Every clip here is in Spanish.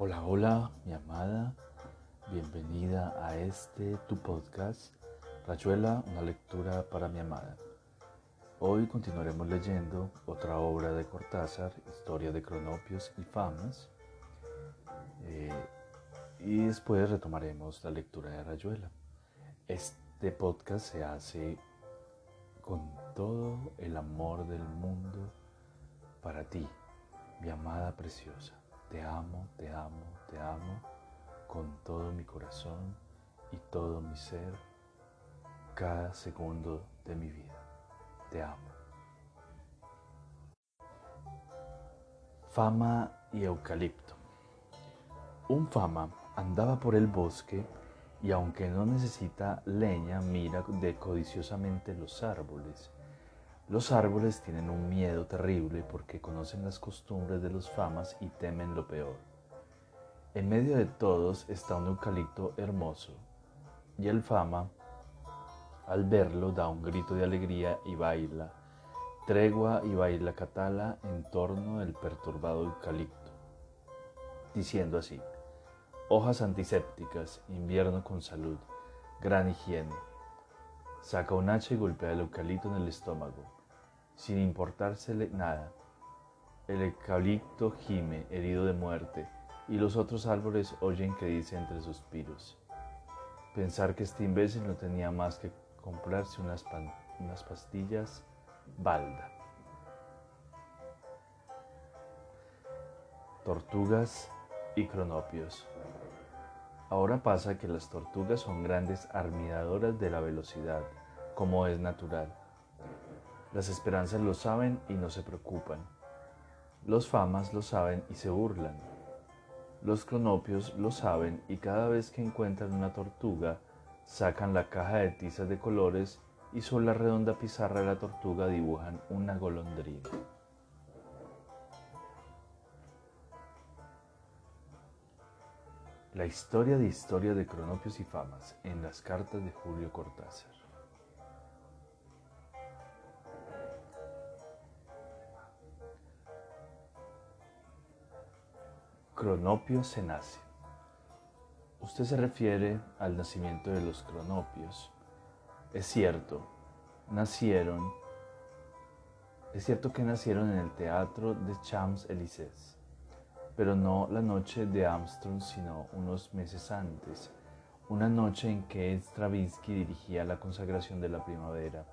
Hola, hola, mi amada. Bienvenida a este tu podcast, Rayuela, una lectura para mi amada. Hoy continuaremos leyendo otra obra de Cortázar, Historia de Cronopios y Famas. Eh, y después retomaremos la lectura de Rayuela. Este podcast se hace con todo el amor del mundo para ti, mi amada preciosa. Te amo, te amo, te amo con todo mi corazón y todo mi ser, cada segundo de mi vida. Te amo. Fama y eucalipto. Un fama andaba por el bosque y aunque no necesita leña, mira de codiciosamente los árboles los árboles tienen un miedo terrible porque conocen las costumbres de los famas y temen lo peor. En medio de todos está un eucalipto hermoso, y el fama, al verlo, da un grito de alegría y baila, tregua y baila catala en torno del perturbado eucalipto, diciendo así, hojas antisépticas, invierno con salud, gran higiene. Saca un hacha y golpea el eucalipto en el estómago sin importársele nada. El eucalipto gime, herido de muerte, y los otros árboles oyen que dice entre suspiros. Pensar que este imbécil no tenía más que comprarse unas, unas pastillas balda. Tortugas y cronopios. Ahora pasa que las tortugas son grandes armidadoras de la velocidad, como es natural las esperanzas lo saben y no se preocupan. Los famas lo saben y se burlan. Los cronopios lo saben y cada vez que encuentran una tortuga, sacan la caja de tizas de colores y sobre la redonda pizarra de la tortuga dibujan una golondrina. La historia de historia de cronopios y famas en las cartas de Julio Cortázar. Cronopio se nace. Usted se refiere al nacimiento de los cronopios. Es cierto, nacieron, es cierto que nacieron en el teatro de Champs-Élysées, pero no la noche de Armstrong, sino unos meses antes, una noche en que Stravinsky dirigía la consagración de la primavera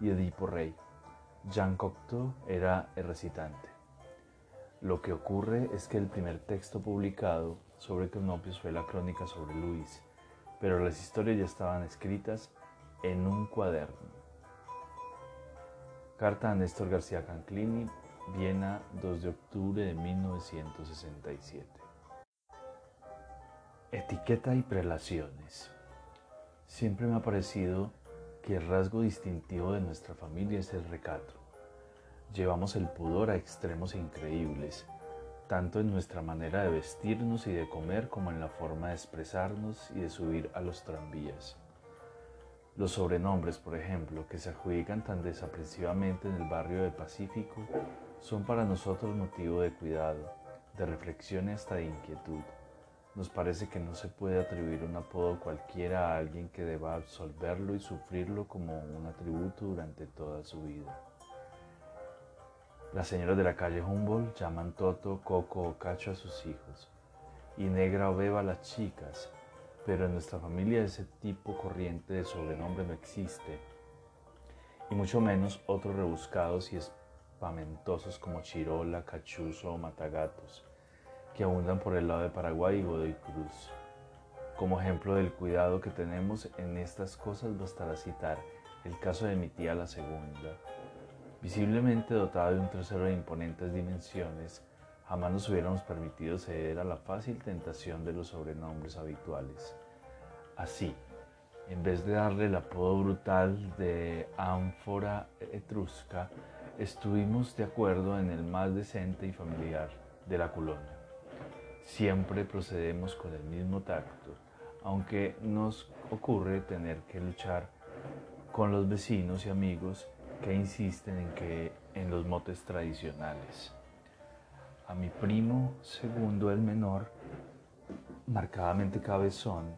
y Edipo Rey. Jean Cocteau era el recitante. Lo que ocurre es que el primer texto publicado sobre Cronopios fue la crónica sobre Luis, pero las historias ya estaban escritas en un cuaderno. Carta a Néstor García Canclini, Viena, 2 de octubre de 1967. Etiqueta y prelaciones. Siempre me ha parecido que el rasgo distintivo de nuestra familia es el recato. Llevamos el pudor a extremos increíbles, tanto en nuestra manera de vestirnos y de comer como en la forma de expresarnos y de subir a los tranvías. Los sobrenombres, por ejemplo, que se adjudican tan desaprensivamente en el barrio del Pacífico, son para nosotros motivo de cuidado, de reflexión y hasta de inquietud. Nos parece que no se puede atribuir un apodo cualquiera a alguien que deba absolverlo y sufrirlo como un atributo durante toda su vida. Las señoras de la calle Humboldt llaman Toto, Coco o Cacho a sus hijos. Y Negra o Beba a las chicas, pero en nuestra familia ese tipo corriente de sobrenombre no existe, y mucho menos otros rebuscados y espamentosos como Chirola, Cachuzo o Matagatos, que abundan por el lado de Paraguay y Godoy Cruz. Como ejemplo del cuidado que tenemos en estas cosas bastará citar el caso de mi tía la segunda, Visiblemente dotada de un trasero de imponentes dimensiones, jamás nos hubiéramos permitido ceder a la fácil tentación de los sobrenombres habituales. Así, en vez de darle el apodo brutal de ánfora etrusca, estuvimos de acuerdo en el más decente y familiar de la colonia. Siempre procedemos con el mismo tacto, aunque nos ocurre tener que luchar con los vecinos y amigos que insisten en que en los motes tradicionales. A mi primo segundo, el menor, marcadamente cabezón,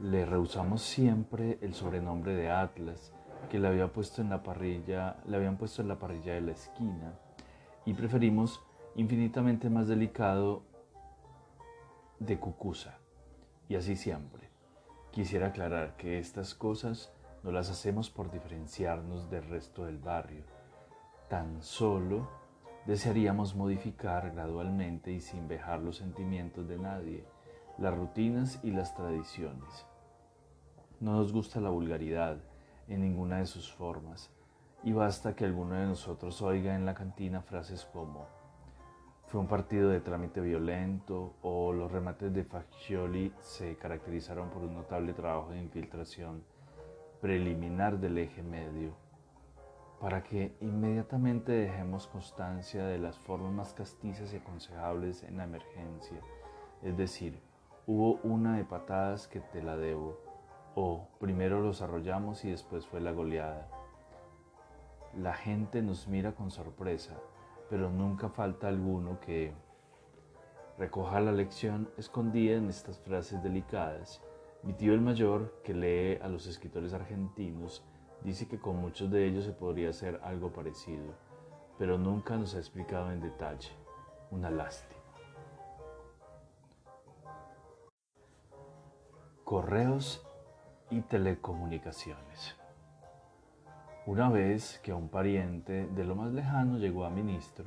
le rehusamos siempre el sobrenombre de Atlas que le, había puesto en la parrilla, le habían puesto en la parrilla de la esquina y preferimos infinitamente más delicado de Cucusa. Y así siempre. Quisiera aclarar que estas cosas no las hacemos por diferenciarnos del resto del barrio. Tan solo desearíamos modificar gradualmente y sin vejar los sentimientos de nadie, las rutinas y las tradiciones. No nos gusta la vulgaridad en ninguna de sus formas, y basta que alguno de nosotros oiga en la cantina frases como fue un partido de trámite violento o los remates de Faccioli se caracterizaron por un notable trabajo de infiltración preliminar del eje medio, para que inmediatamente dejemos constancia de las formas más castizas y aconsejables en la emergencia, es decir, hubo una de patadas que te la debo, o primero los arrollamos y después fue la goleada. La gente nos mira con sorpresa, pero nunca falta alguno que recoja la lección escondida en estas frases delicadas. Mi tío el mayor, que lee a los escritores argentinos, dice que con muchos de ellos se podría hacer algo parecido, pero nunca nos ha explicado en detalle. Una lástima. Correos y telecomunicaciones. Una vez que un pariente de lo más lejano llegó a ministro,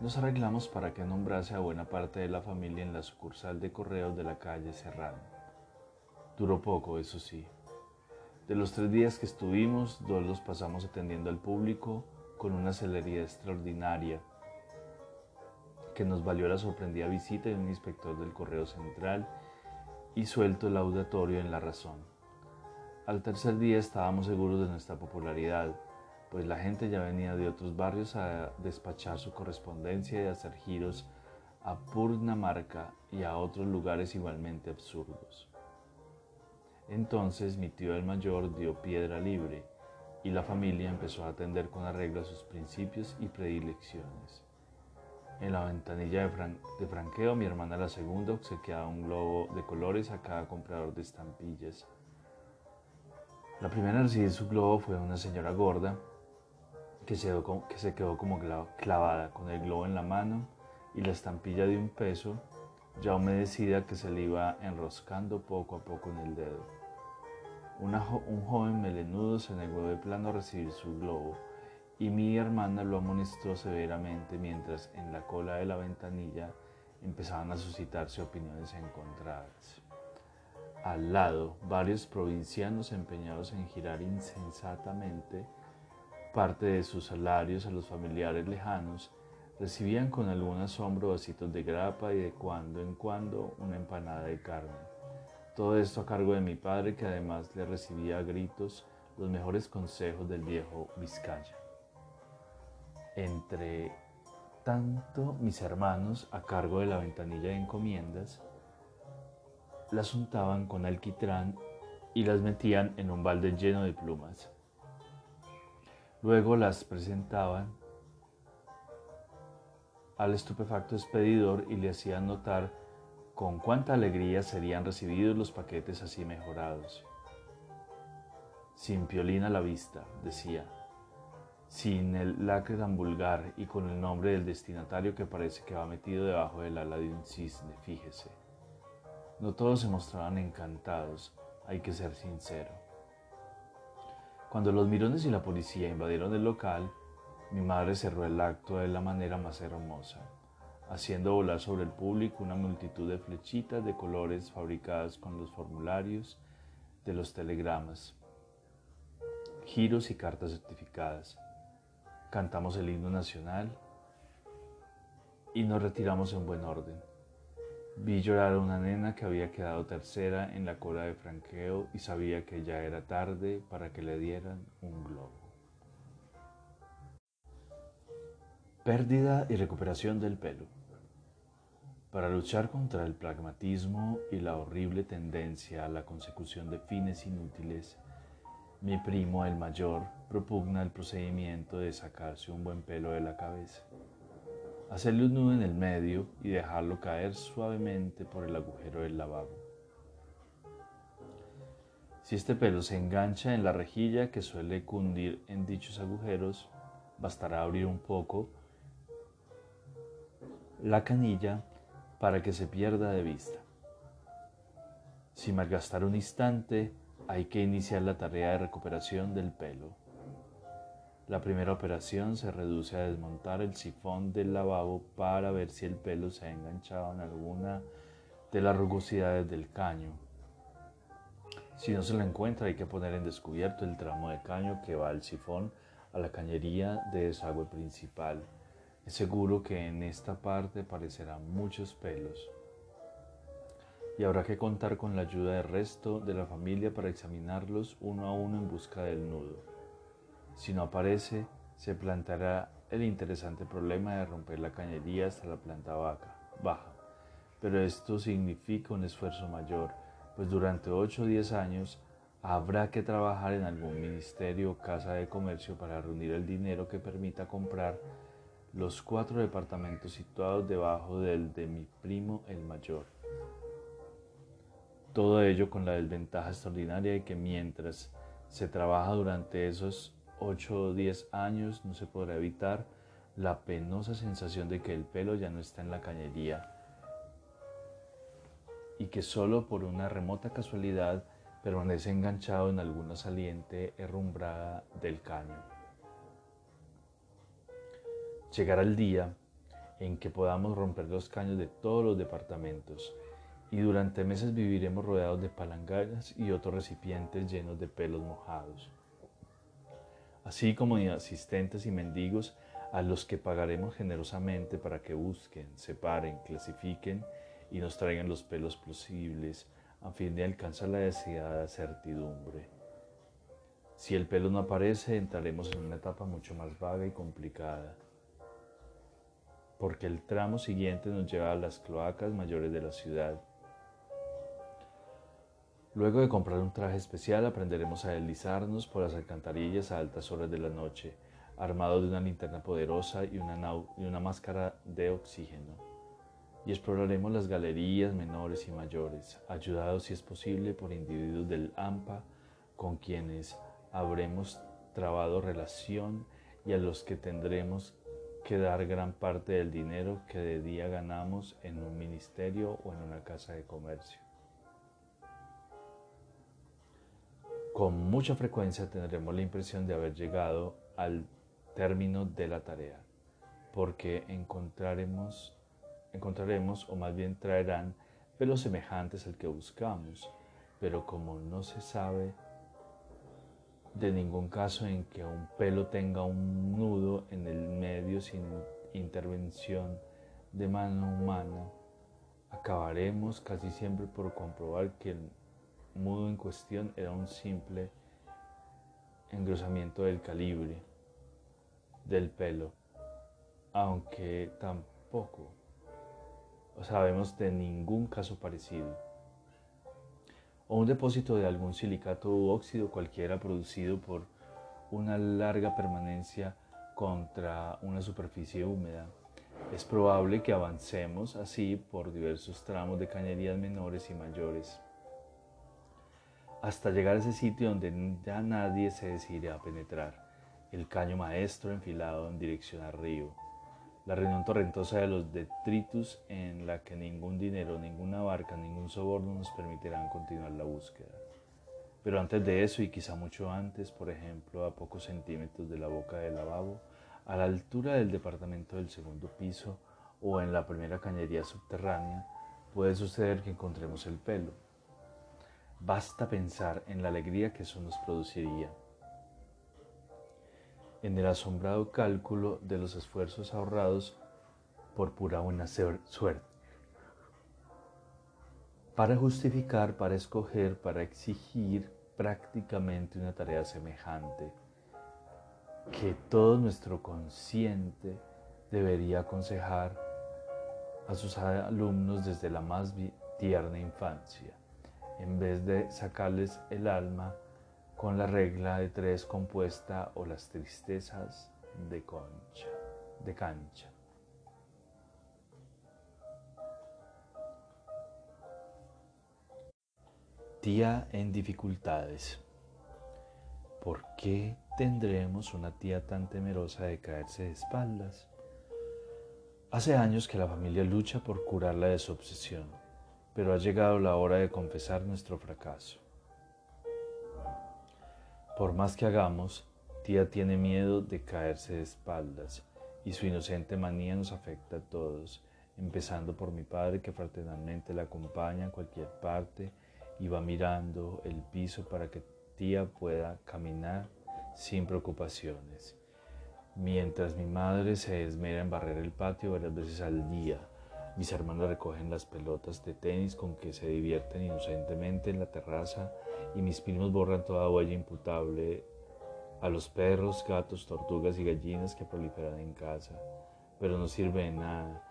nos arreglamos para que nombrase a buena parte de la familia en la sucursal de correos de la calle Serrano. Duró poco, eso sí. De los tres días que estuvimos, dos los pasamos atendiendo al público con una celeridad extraordinaria que nos valió la sorprendida visita de un inspector del Correo Central y suelto el auditorio en la razón. Al tercer día estábamos seguros de nuestra popularidad, pues la gente ya venía de otros barrios a despachar su correspondencia y a hacer giros a Purnamarca y a otros lugares igualmente absurdos. Entonces mi tío el mayor dio piedra libre y la familia empezó a atender con arreglo a sus principios y predilecciones. En la ventanilla de, franqueo mi hermana la segunda obsequiaba un globo de colores a cada comprador de estampillas la primera en recibir su globo fue una señora gorda que se, quedó, que se quedó como clavada con el globo en la mano y la estampilla de un peso ya humedecida que se le iba enroscando poco a poco en el dedo. Un joven melenudo se negó de plano a recibir su globo y mi hermana lo amonestó severamente mientras en la cola de la ventanilla empezaban a suscitarse opiniones encontradas. Al lado, varios provincianos empeñados en girar insensatamente parte de sus salarios a los familiares lejanos recibían con algún asombro vasitos de grapa y de cuando en cuando una empanada de carne. Todo esto a cargo de mi padre que además le recibía a gritos los mejores consejos del viejo Vizcaya. Entre tanto, mis hermanos, a cargo de la ventanilla de encomiendas, las untaban con alquitrán y las metían en un balde lleno de plumas. Luego las presentaban al estupefacto expedidor y le hacían notar con cuánta alegría serían recibidos los paquetes así mejorados. Sin piolín a la vista, decía, sin el lacre tan vulgar y con el nombre del destinatario que parece que va metido debajo del ala de un cisne, fíjese. No todos se mostraban encantados, hay que ser sincero. Cuando los mirones y la policía invadieron el local, mi madre cerró el acto de la manera más hermosa, haciendo volar sobre el público una multitud de flechitas de colores fabricadas con los formularios de los telegramas, giros y cartas certificadas. Cantamos el himno nacional y nos retiramos en buen orden. Vi llorar a una nena que había quedado tercera en la cola de franqueo y sabía que ya era tarde para que le dieran un globo. Pérdida y recuperación del pelo. Para luchar contra el pragmatismo y la horrible tendencia a la consecución de fines inútiles, mi primo el mayor propugna el procedimiento de sacarse un buen pelo de la cabeza. Hacerle un nudo en el medio y dejarlo caer suavemente por el agujero del lavabo. Si este pelo se engancha en la rejilla que suele cundir en dichos agujeros, bastará abrir un poco la canilla para que se pierda de vista. Sin malgastar un instante, hay que iniciar la tarea de recuperación del pelo. La primera operación se reduce a desmontar el sifón del lavabo para ver si el pelo se ha enganchado en alguna de las rugosidades del caño. Si no se lo encuentra, hay que poner en descubierto el tramo de caño que va al sifón a la cañería de desagüe principal. Es seguro que en esta parte aparecerán muchos pelos. Y habrá que contar con la ayuda del resto de la familia para examinarlos uno a uno en busca del nudo. Si no aparece, se planteará el interesante problema de romper la cañería hasta la planta baja. Pero esto significa un esfuerzo mayor, pues durante 8 o 10 años habrá que trabajar en algún ministerio o casa de comercio para reunir el dinero que permita comprar los cuatro departamentos situados debajo del de mi primo el mayor. Todo ello con la desventaja extraordinaria de que mientras se trabaja durante esos 8 o 10 años no se podrá evitar la penosa sensación de que el pelo ya no está en la cañería y que solo por una remota casualidad permanece enganchado en alguna saliente herrumbrada del caño. Llegará el día en que podamos romper los caños de todos los departamentos y durante meses viviremos rodeados de palanganas y otros recipientes llenos de pelos mojados así como de asistentes y mendigos a los que pagaremos generosamente para que busquen, separen, clasifiquen y nos traigan los pelos posibles a fin de alcanzar la deseada certidumbre. Si el pelo no aparece, entraremos en una etapa mucho más vaga y complicada, porque el tramo siguiente nos lleva a las cloacas mayores de la ciudad Luego de comprar un traje especial, aprenderemos a deslizarnos por las alcantarillas a altas horas de la noche, armados de una linterna poderosa y una, y una máscara de oxígeno. Y exploraremos las galerías menores y mayores, ayudados si es posible por individuos del AMPA con quienes habremos trabado relación y a los que tendremos que dar gran parte del dinero que de día ganamos en un ministerio o en una casa de comercio. Con mucha frecuencia tendremos la impresión de haber llegado al término de la tarea, porque encontraremos, encontraremos o más bien traerán pelos semejantes al que buscamos, pero como no se sabe de ningún caso en que un pelo tenga un nudo en el medio sin intervención de mano humana, acabaremos casi siempre por comprobar que el mudo en cuestión era un simple engrosamiento del calibre del pelo, aunque tampoco sabemos de ningún caso parecido. O un depósito de algún silicato u óxido cualquiera producido por una larga permanencia contra una superficie húmeda. Es probable que avancemos así por diversos tramos de cañerías menores y mayores hasta llegar a ese sitio donde ya nadie se decidirá a penetrar, el caño maestro enfilado en dirección al río, la reunión torrentosa de los detritus en la que ningún dinero, ninguna barca, ningún soborno nos permitirán continuar la búsqueda. Pero antes de eso, y quizá mucho antes, por ejemplo, a pocos centímetros de la boca del lavabo, a la altura del departamento del segundo piso o en la primera cañería subterránea, puede suceder que encontremos el pelo Basta pensar en la alegría que eso nos produciría, en el asombrado cálculo de los esfuerzos ahorrados por pura buena suerte, para justificar, para escoger, para exigir prácticamente una tarea semejante, que todo nuestro consciente debería aconsejar a sus alumnos desde la más tierna infancia en vez de sacarles el alma con la regla de tres compuesta o las tristezas de concha, de cancha. Tía en dificultades. ¿Por qué tendremos una tía tan temerosa de caerse de espaldas? Hace años que la familia lucha por curarla de su obsesión, pero ha llegado la hora de confesar nuestro fracaso. Por más que hagamos, tía tiene miedo de caerse de espaldas y su inocente manía nos afecta a todos, empezando por mi padre que fraternalmente la acompaña a cualquier parte y va mirando el piso para que tía pueda caminar sin preocupaciones. Mientras mi madre se esmera en barrer el patio varias veces al día, mis hermanos recogen las pelotas de tenis con que se divierten inocentemente en la terraza y mis primos borran toda huella imputable a los perros, gatos, tortugas y gallinas que proliferan en casa. Pero no sirve de nada.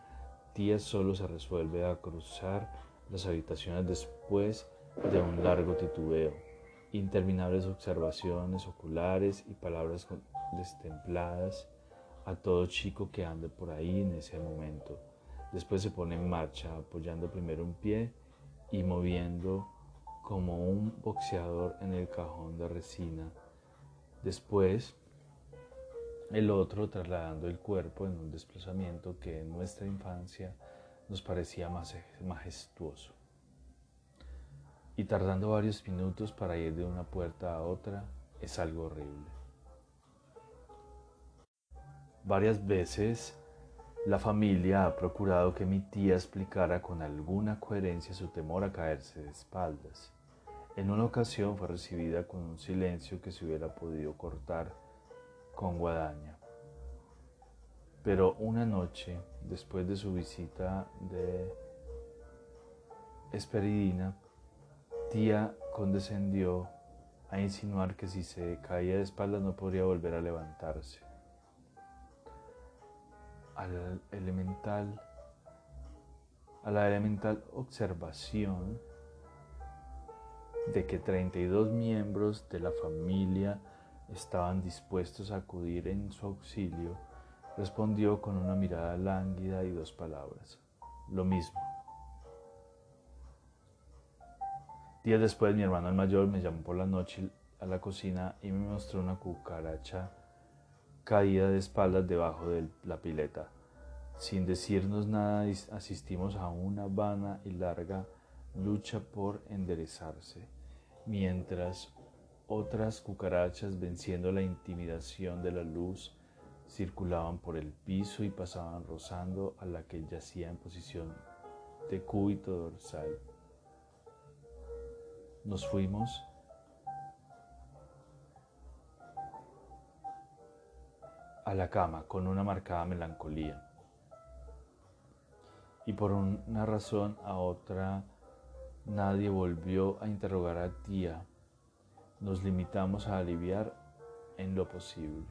Tía solo se resuelve a cruzar las habitaciones después de un largo titubeo, interminables observaciones oculares y palabras destempladas a todo chico que ande por ahí en ese momento. Después se pone en marcha, apoyando primero un pie y moviendo como un boxeador en el cajón de resina. Después el otro trasladando el cuerpo en un desplazamiento que en nuestra infancia nos parecía más majestuoso y tardando varios minutos para ir de una puerta a otra es algo horrible. Varias veces la familia ha procurado que mi tía explicara con alguna coherencia su temor a caerse de espaldas. En una ocasión fue recibida con un silencio que se hubiera podido cortar con guadaña. Pero una noche, después de su visita de Esperidina, tía condescendió a insinuar que si se caía de espaldas no podría volver a levantarse. Al elemental, a la elemental observación de que 32 miembros de la familia estaban dispuestos a acudir en su auxilio, respondió con una mirada lánguida y dos palabras, lo mismo. Días después mi hermano el mayor me llamó por la noche a la cocina y me mostró una cucaracha caída de espaldas debajo de la pileta. Sin decirnos nada asistimos a una vana y larga lucha por enderezarse, mientras otras cucarachas, venciendo la intimidación de la luz, circulaban por el piso y pasaban rozando a la que yacía en posición de cúbito dorsal. Nos fuimos a la cama con una marcada melancolía. Y por una razón a otra nadie volvió a interrogar a tía. Nos limitamos a aliviar en lo posible.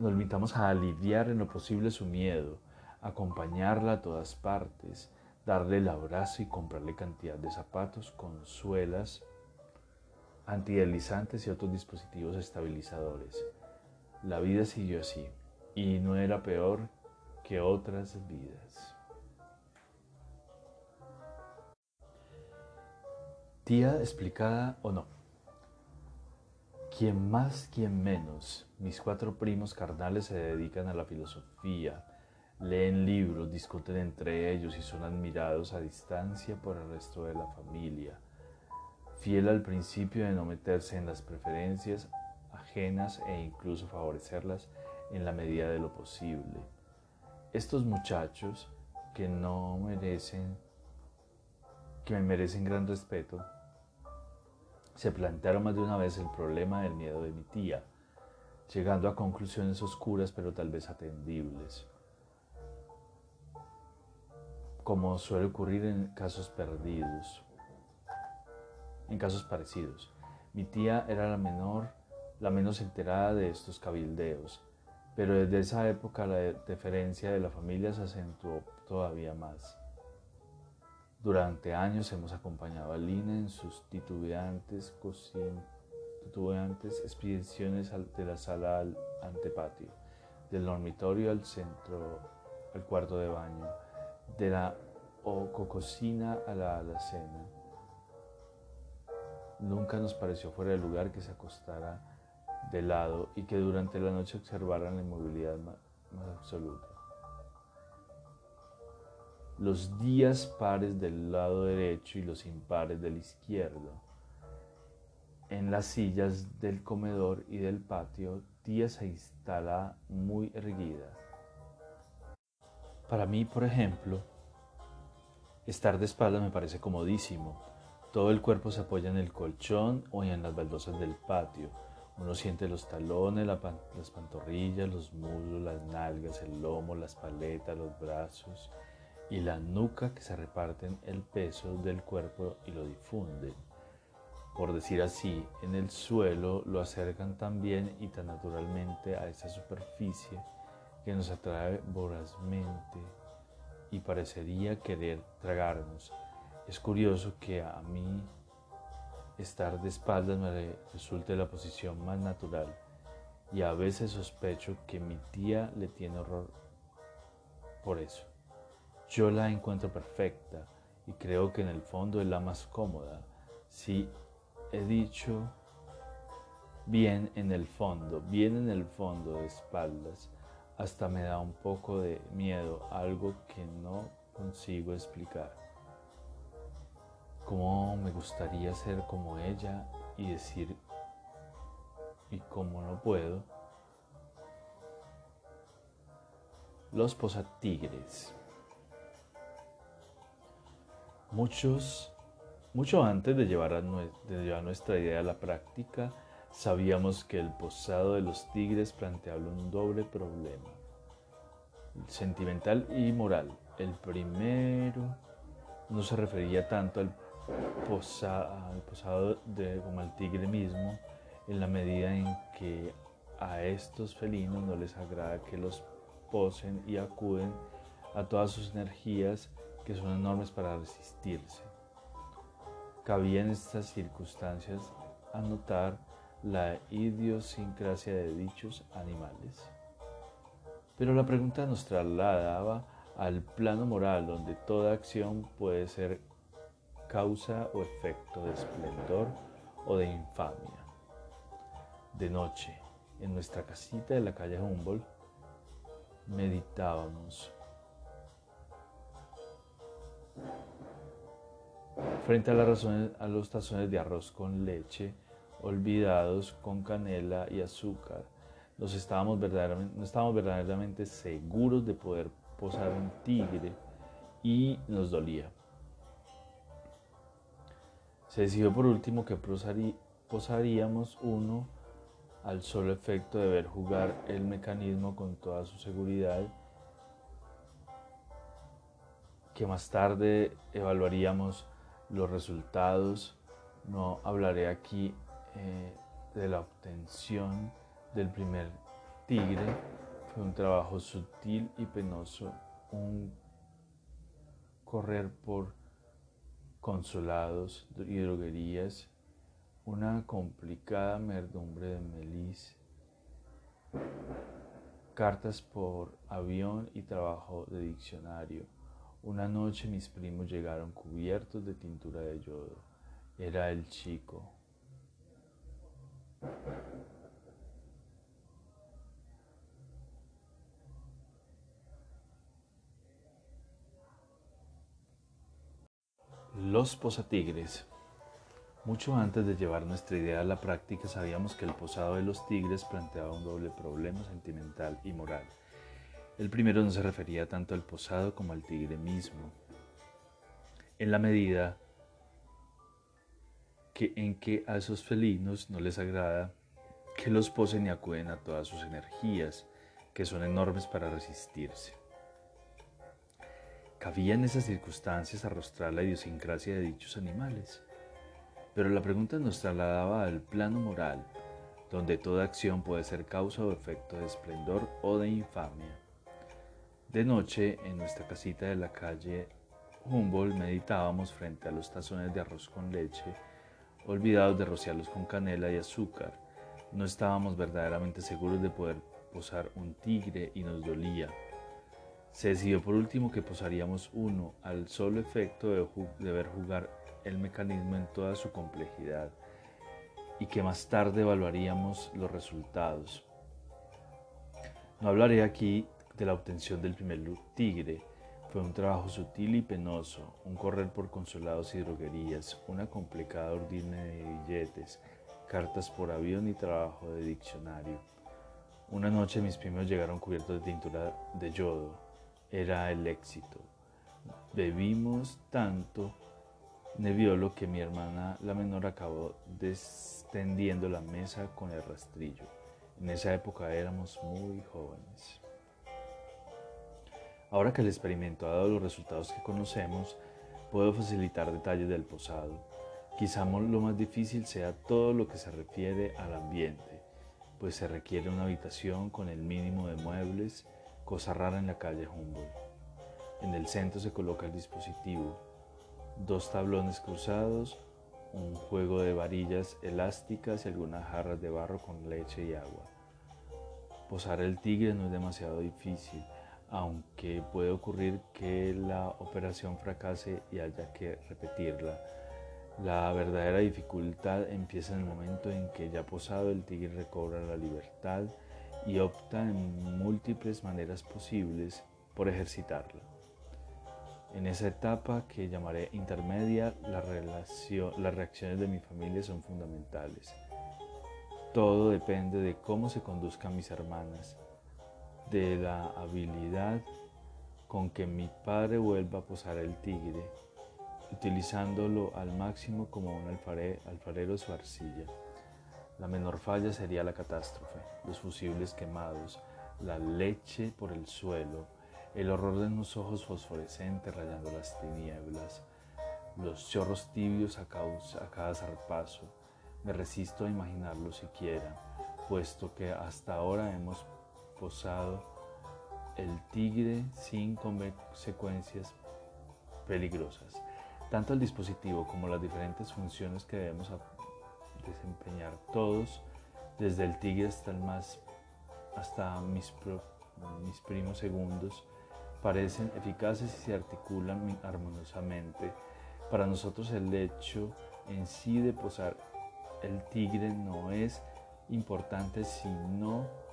Nos limitamos a aliviar en lo posible su miedo, acompañarla a todas partes, darle el abrazo y comprarle cantidad de zapatos con suelas y otros dispositivos estabilizadores. La vida siguió así y no era peor que otras vidas. Tía explicada o no. Quien más, quien menos, mis cuatro primos carnales se dedican a la filosofía, leen libros, discuten entre ellos y son admirados a distancia por el resto de la familia, fiel al principio de no meterse en las preferencias ajenas e incluso favorecerlas en la medida de lo posible. Estos muchachos que no merecen, que me merecen gran respeto, se plantearon más de una vez el problema del miedo de mi tía, llegando a conclusiones oscuras pero tal vez atendibles, como suele ocurrir en casos perdidos, en casos parecidos. Mi tía era la menor, la menos enterada de estos cabildeos, pero desde esa época la deferencia de la familia se acentuó todavía más. Durante años hemos acompañado a Lina en sus titubeantes, titubeantes expediciones de la sala al antepatio, del dormitorio al centro, al cuarto de baño, de la cocina a la alacena. Nunca nos pareció fuera de lugar que se acostara de lado y que durante la noche observaran la inmovilidad más, absoluta. Los días pares del lado derecho y los impares del izquierdo. En las sillas del comedor y del patio, tía se instala muy erguida. Para mí, por ejemplo, estar de espalda me parece comodísimo. Todo el cuerpo se apoya en el colchón o en las baldosas del patio uno siente los talones, las pantorrillas, los muslos, las nalgas, el lomo, las paletas, los brazos y la nuca que se reparten el peso del cuerpo y lo difunden. Por decir así, en el suelo lo acercan tan bien y tan naturalmente a esa superficie que nos atrae vorazmente y parecería querer tragarnos. Es curioso que a mí estar de espaldas me resulte la posición más natural y a veces sospecho que mi tía le tiene horror por eso. Yo la encuentro perfecta y creo que en el fondo es la más cómoda. Si he dicho bien en el fondo, bien en el fondo de espaldas, hasta me da un poco de miedo, algo que no consigo explicar cómo me gustaría ser como ella y decir, y como no puedo, los posatigres. Muchos, mucho antes de llevar, de llevar nuestra idea a la práctica, sabíamos que el posado de los tigres planteaba un doble problema, sentimental y moral. El primero no se refería tanto al posado como al tigre mismo, en la medida en que a estos felinos no les agrada que los posen y acuden a todas sus energías que son enormes para resistirse. Cabía en estas circunstancias anotar la idiosincrasia de dichos animales. Pero la pregunta nos trasladaba al plano moral donde toda acción puede ser causa o efecto de esplendor o de infamia. De noche, en nuestra casita de la calle Humboldt, meditábamos. Frente a, a los tazones de arroz con leche, olvidados con canela y azúcar, nos estábamos verdaderamente, no estábamos verdaderamente seguros de poder posar un tigre y nos dolía. Se decidió por último que posaríamos uno al solo efecto de ver jugar el mecanismo con toda su seguridad, que más tarde evaluaríamos los resultados. No hablaré aquí eh, de la obtención del primer tigre, fue un trabajo sutil y penoso, un correr por consolados y droguerías, una complicada merdumbre de melis, cartas por avión y trabajo de diccionario. Una noche mis primos llegaron cubiertos de tintura de yodo. Era el chico. Los posatigres. Mucho antes de llevar nuestra idea a la práctica sabíamos que el posado de los tigres planteaba un doble problema sentimental y moral. El primero no se refería tanto al posado como al tigre mismo, en la medida que en que a esos felinos no les agrada que los posen y acuden a todas sus energías, que son enormes para resistirse. Cabía en esas circunstancias arrostrar la idiosincrasia de dichos animales. Pero la pregunta nos trasladaba al plano moral, donde toda acción puede ser causa o efecto de esplendor o de infamia. De noche, en nuestra casita de la calle Humboldt, meditábamos frente a los tazones de arroz con leche, olvidados de rociarlos con canela y azúcar. No estábamos verdaderamente seguros de poder posar un tigre y nos dolía. Se decidió por último que posaríamos uno al solo efecto de, ver jugar el mecanismo en toda su complejidad y que más tarde evaluaríamos los resultados. No hablaré aquí de la obtención del primer tigre, fue un trabajo sutil y penoso, un correr por consolados y droguerías, una complicada ordina de billetes, cartas por avión y trabajo de diccionario. Una noche mis primos llegaron cubiertos de tintura de yodo. Era el éxito. Bebimos tanto neviolo que mi hermana, la menor, acabó descendiendo la mesa con el rastrillo. En esa época éramos muy jóvenes. Ahora que el experimento ha dado los resultados que conocemos, puedo facilitar detalles del posado. Quizá lo más difícil sea todo lo que se refiere al ambiente, pues se requiere una habitación con el mínimo de muebles, cosa rara en la calle Humboldt. En el centro se coloca el dispositivo, dos tablones cruzados, un juego de varillas elásticas y algunas jarras de barro con leche y agua. Posar el tigre no es demasiado difícil, aunque puede ocurrir que la operación fracase y haya que repetirla. La verdadera dificultad empieza en el momento en que ya posado el tigre recobra la libertad y opta en múltiples maneras posibles por ejercitarla. En esa etapa que llamaré intermedia, las reacciones de mi familia son fundamentales. Todo depende de cómo se conduzcan mis hermanas, de la habilidad con que mi padre vuelva a posar el tigre, utilizándolo al máximo como un alfarero su arcilla. La menor falla sería la catástrofe, los fusibles quemados, la leche por el suelo, el horror de unos ojos fosforescentes rayando las tinieblas, los chorros tibios a, a cada zarpazo. Me resisto a imaginarlo siquiera, puesto que hasta ahora hemos posado el tigre sin consecuencias peligrosas. Tanto el dispositivo como las diferentes funciones que debemos desempeñar todos, desde el tigre hasta el más hasta mis, mis primos segundos, parecen eficaces y se articulan armoniosamente. Para nosotros el hecho en sí de posar el tigre no es importante, sino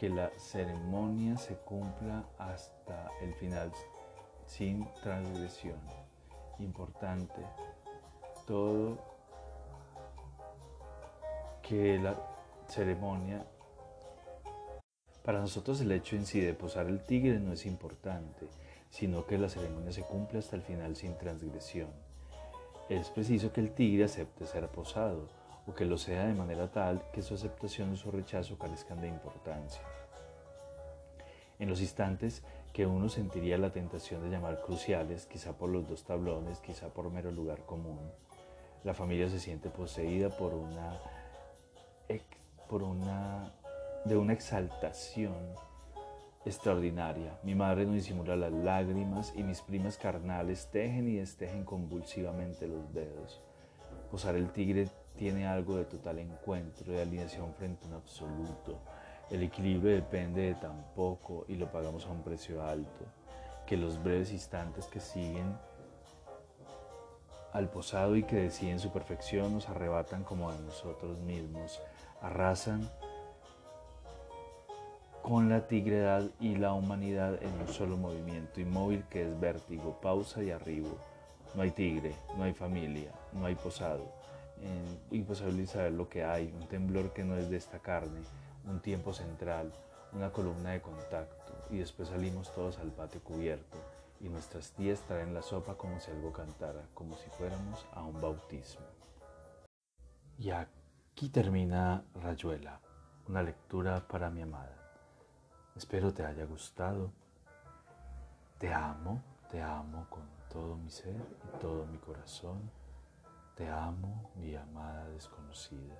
que la ceremonia se cumpla hasta el final sin transgresión. Importante, todo que la ceremonia, para nosotros el hecho en sí de posar el tigre no es importante, sino que la ceremonia se cumple hasta el final sin transgresión. Es preciso que el tigre acepte ser posado, que lo sea de manera tal que su aceptación o su rechazo carezcan de importancia. En los instantes que uno sentiría la tentación de llamar cruciales, quizá por los dos tablones, quizá por mero lugar común, la familia se siente poseída por una, por una, de una exaltación extraordinaria. Mi madre no disimula las lágrimas y mis primas carnales tejen y destejen convulsivamente los dedos. Posar el tigre tiene algo de total encuentro, de alineación frente a un absoluto. El equilibrio depende de tan poco y lo pagamos a un precio alto, que los breves instantes que siguen al posado y que deciden su perfección nos arrebatan como a nosotros mismos, arrasan con la tigredad y la humanidad en un solo movimiento inmóvil que es vértigo, pausa y arribo. No hay tigre, no hay familia, no hay posado imposible saber lo que hay, un temblor que no es de esta carne, un tiempo central, una columna de contacto y después salimos todos al patio cubierto y nuestras tías traen la sopa como si algo cantara, como si fuéramos a un bautismo. Y aquí termina Rayuela, una lectura para mi amada. Espero te haya gustado. Te amo, te amo con todo mi ser y todo mi corazón. Te amo, mi amada desconocida.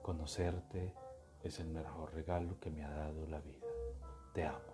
Conocerte es el mejor regalo que me ha dado la vida. Te amo.